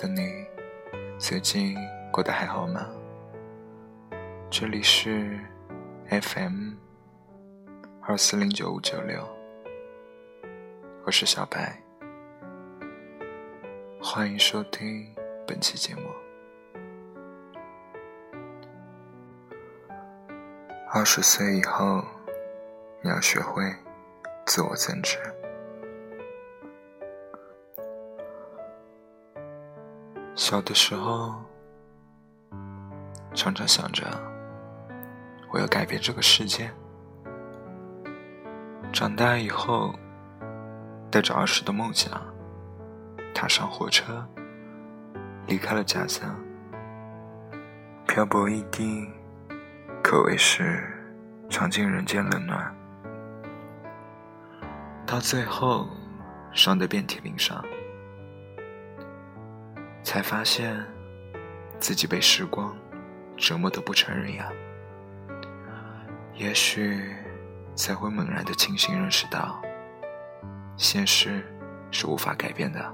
的你，最近过得还好吗？这里是 FM 二四零九五九六，我是小白，欢迎收听本期节目。二十岁以后，你要学会自我增值。小的时候，常常想着我要改变这个世界。长大以后，带着儿时的梦想，踏上火车，离开了家乡，漂泊异地，可谓是尝尽人间冷暖。到最后，伤得遍体鳞伤。才发现，自己被时光折磨得不成人样。也许才会猛然的清醒，认识到，现实是无法改变的，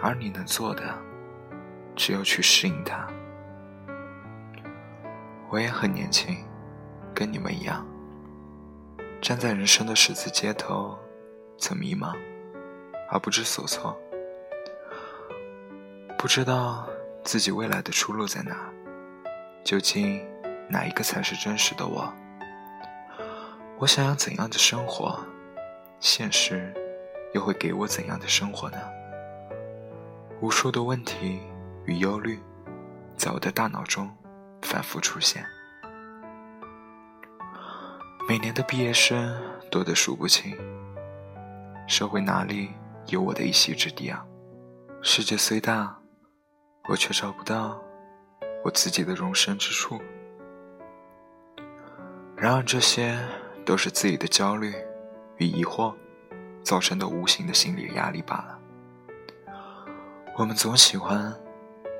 而你能做的，只有去适应它。我也很年轻，跟你们一样，站在人生的十字街头，曾迷茫，而不知所措。不知道自己未来的出路在哪，究竟哪一个才是真实的我？我想要怎样的生活？现实又会给我怎样的生活呢？无数的问题与忧虑在我的大脑中反复出现。每年的毕业生多得数不清，社会哪里有我的一席之地啊？世界虽大。我却找不到我自己的容身之处。然而，这些都是自己的焦虑与疑惑造成的无形的心理压力罢了。我们总喜欢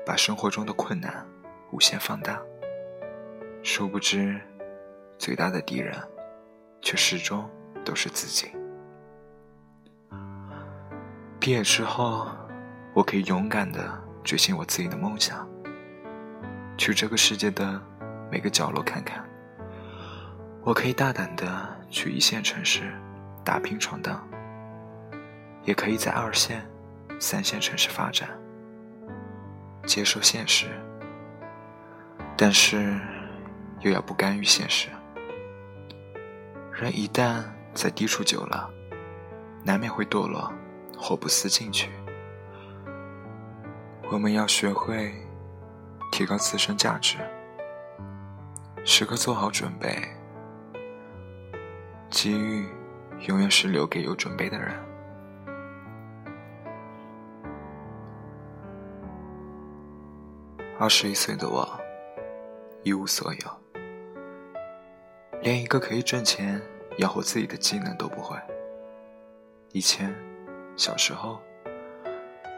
把生活中的困难无限放大，殊不知最大的敌人却始终都是自己。毕业之后，我可以勇敢的。追寻我自己的梦想，去这个世界的每个角落看看。我可以大胆的去一线城市打拼闯荡，也可以在二线、三线城市发展，接受现实。但是，又要不甘于现实。人一旦在低处久了，难免会堕落或不思进取。我们要学会提高自身价值，时刻做好准备。机遇永远是留给有准备的人。二十一岁的我一无所有，连一个可以挣钱养活自己的技能都不会。以前，小时候。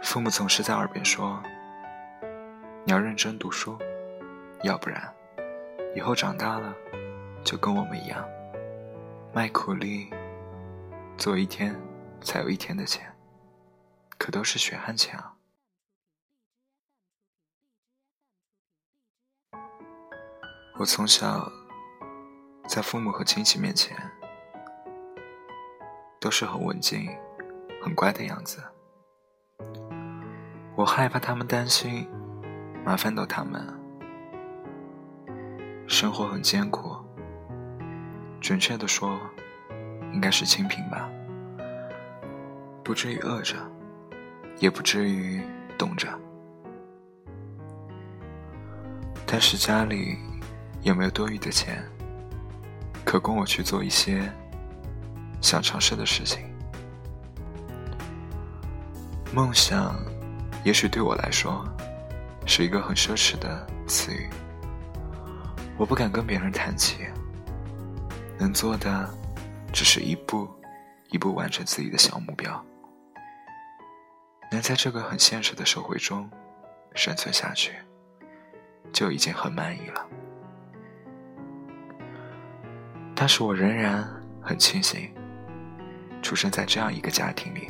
父母总是在耳边说：“你要认真读书，要不然，以后长大了，就跟我们一样，卖苦力，做一天才有一天的钱，可都是血汗钱啊。”我从小在父母和亲戚面前，都是很文静、很乖的样子。我害怕他们担心，麻烦到他们。生活很艰苦，准确的说，应该是清贫吧。不至于饿着，也不至于冻着。但是家里也没有多余的钱，可供我去做一些想尝试的事情？梦想。也许对我来说，是一个很奢侈的词语。我不敢跟别人谈起，能做的，只是一步一步完成自己的小目标。能在这个很现实的社会中生存下去，就已经很满意了。但是我仍然很庆幸，出生在这样一个家庭里。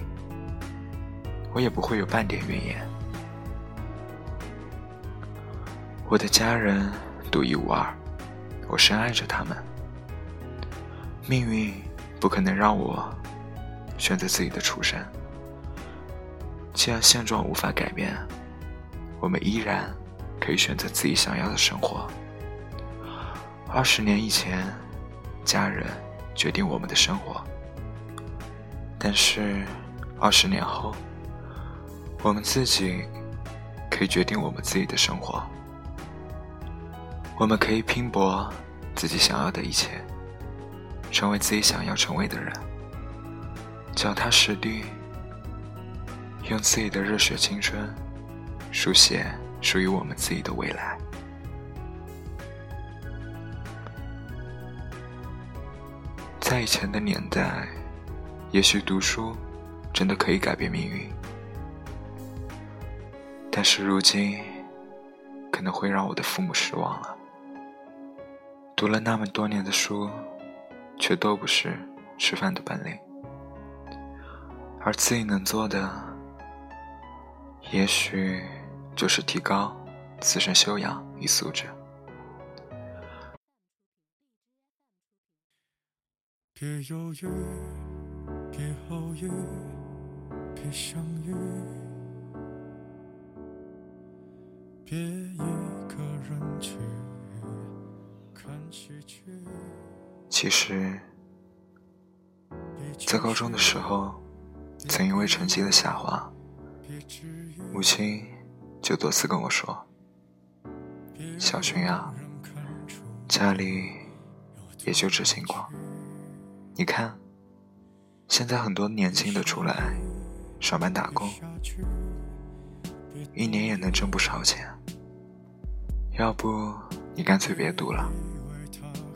我也不会有半点怨言。我的家人独一无二，我深爱着他们。命运不可能让我选择自己的出身。既然现状无法改变，我们依然可以选择自己想要的生活。二十年以前，家人决定我们的生活，但是二十年后，我们自己可以决定我们自己的生活。我们可以拼搏自己想要的一切，成为自己想要成为的人，脚踏实地。用自己的热血青春，书写属于我们自己的未来。在以前的年代，也许读书真的可以改变命运，但是如今，可能会让我的父母失望了。读了那么多年的书，却都不是吃饭的本领，而自己能做的。也许就是提高自身修养与素质。别犹豫，别后悔，别相遇，别一个人去。其实，在高中的时候，曾因为成绩的下滑。母亲就多次跟我说：“小军啊，家里也就这情况。你看，现在很多年轻的出来上班打工，一年也能挣不少钱。要不你干脆别读了，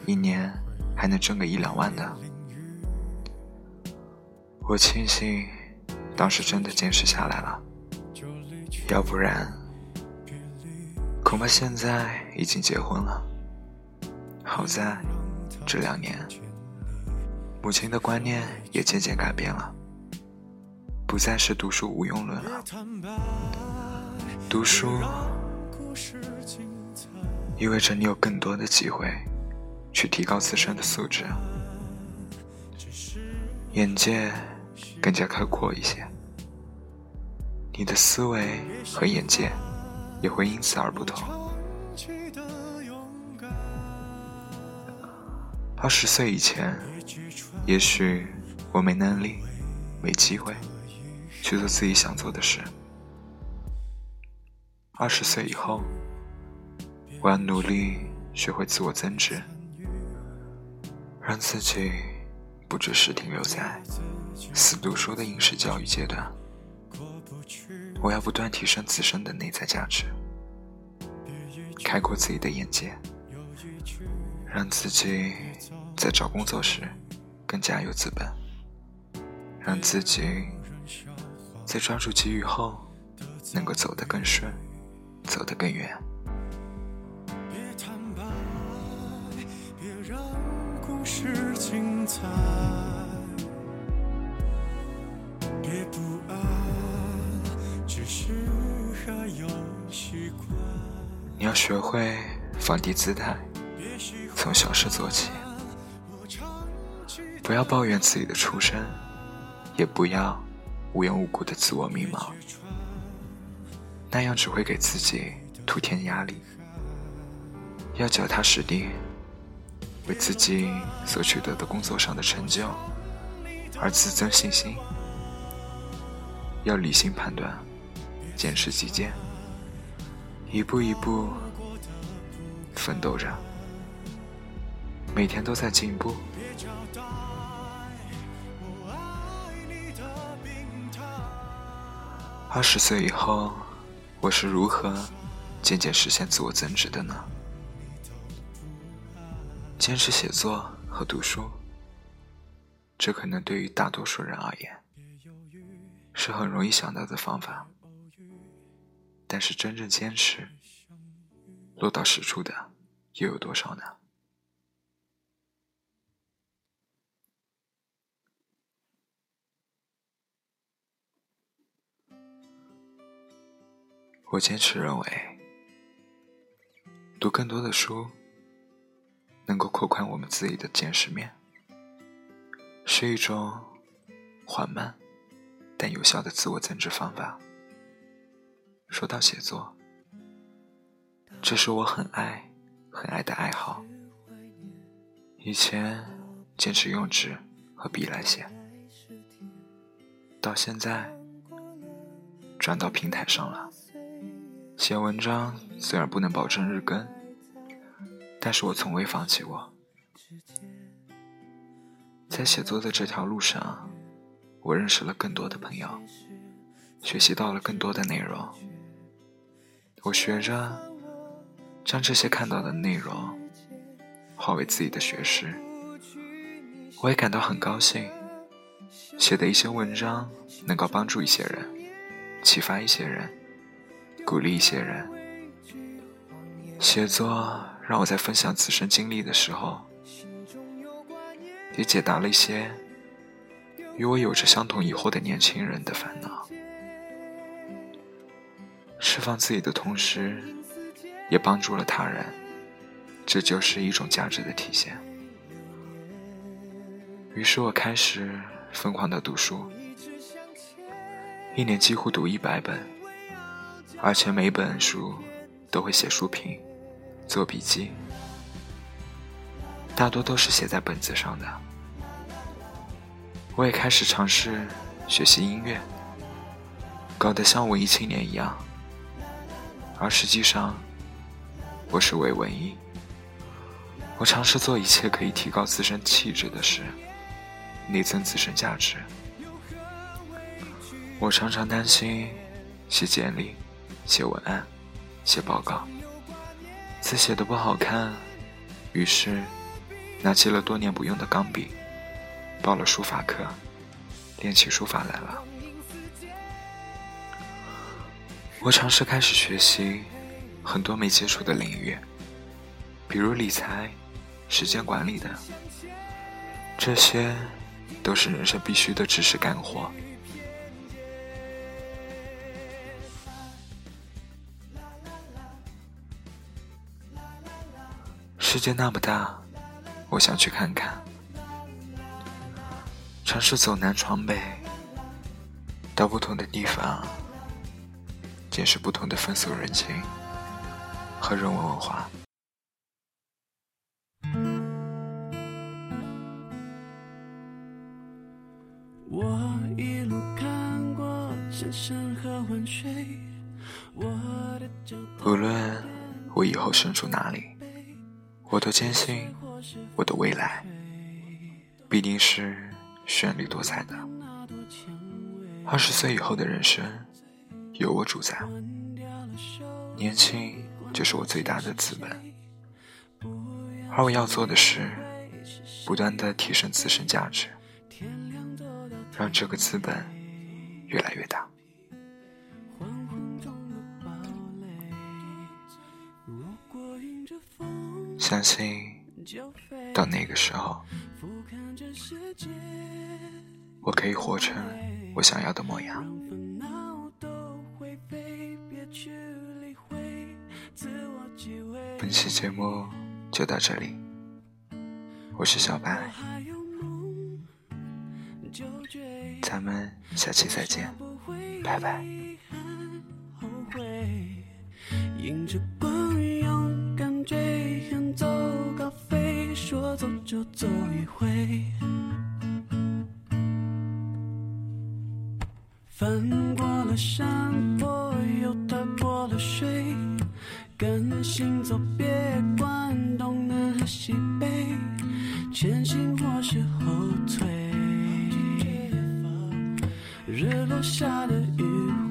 一年还能挣个一两万的。”我庆幸当时真的坚持下来了。要不然，恐怕现在已经结婚了。好在这两年，母亲的观念也渐渐改变了，不再是读书无用论了。读书意味着你有更多的机会去提高自身的素质，眼界更加开阔一些。你的思维和眼界也会因此而不同。二十岁以前，也许我没能力、没机会去做自己想做的事。二十岁以后，我要努力学会自我增值，让自己不只是停留在死读书的应试教育阶段。我要不断提升自身的内在价值，开阔自己的眼界，让自己在找工作时更加有资本，让自己在抓住机遇后能够走得更顺，走得更远。别坦白别让故事精彩，别不安。只是还有习惯你要学会放低姿态，从小事做起，不要抱怨自己的出身，也不要无缘无故的自我迷茫，那样只会给自己徒添压力。要脚踏实地，为自己所取得的工作上的成就而自增信心。要理性判断。坚持己见，一步一步奋斗着，每天都在进步。二十岁以后，我是如何渐渐实现自我增值的呢？坚持写作和读书，这可能对于大多数人而言，是很容易想到的方法。但是真正坚持落到实处的又有多少呢？我坚持认为，读更多的书，能够扩宽我们自己的见识面，是一种缓慢但有效的自我增值方法。说到写作，这是我很爱、很爱的爱好。以前坚持用纸和笔来写，到现在转到平台上了。写文章虽然不能保证日更，但是我从未放弃过。在写作的这条路上，我认识了更多的朋友，学习到了更多的内容。我学着将这些看到的内容化为自己的学识，我也感到很高兴，写的一些文章能够帮助一些人，启发一些人。鼓励一些人，写作让我在分享自身经历的时候，也解答了一些与我有着相同疑惑的年轻人的烦恼。释放自己的同时，也帮助了他人，这就是一种价值的体现。于是我开始疯狂的读书，一年几乎读一百本。而且每本书都会写书评、做笔记，大多都是写在本子上的。我也开始尝试学习音乐，搞得像文艺青年一样，而实际上我是伪文艺。我尝试做一切可以提高自身气质的事，内增自身价值。我常常担心写简历。写文案，写报告，字写的不好看，于是拿起了多年不用的钢笔，报了书法课，练起书法来了。我尝试开始学习很多没接触的领域，比如理财、时间管理的，这些都是人生必须的知识干货。世界那么大，我想去看看。尝试走南闯北，到不同的地方，见识不同的风俗人情和人文文化。我一路看过千山和万水，无论我以后身处哪里。我都坚信，我的未来必定是绚丽多彩的。二十岁以后的人生由我主宰，年轻就是我最大的资本。而我要做的是，不断的提升自身价值，让这个资本越来越大。相信到那个时候，我可以活成我想要的模样。本期节目就到这里，我是小白，咱们下期再见，拜拜。跟行走，别管东南和西北，前行或是后退，日落下的余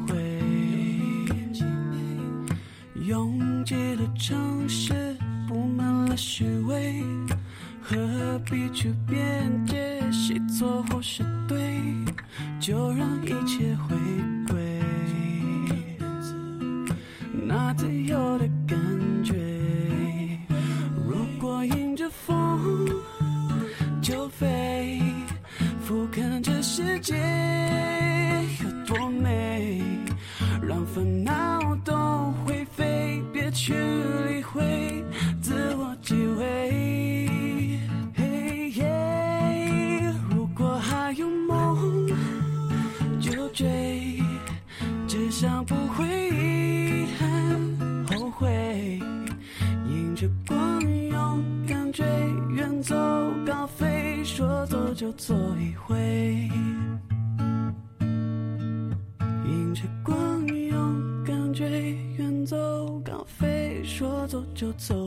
晖，拥挤的城市布满了虚伪。何必去辩解谁错或是对？就让那自由着光，勇敢追，远走高飞，说走就走一回。迎着光，勇敢追，远走高飞，说走就走。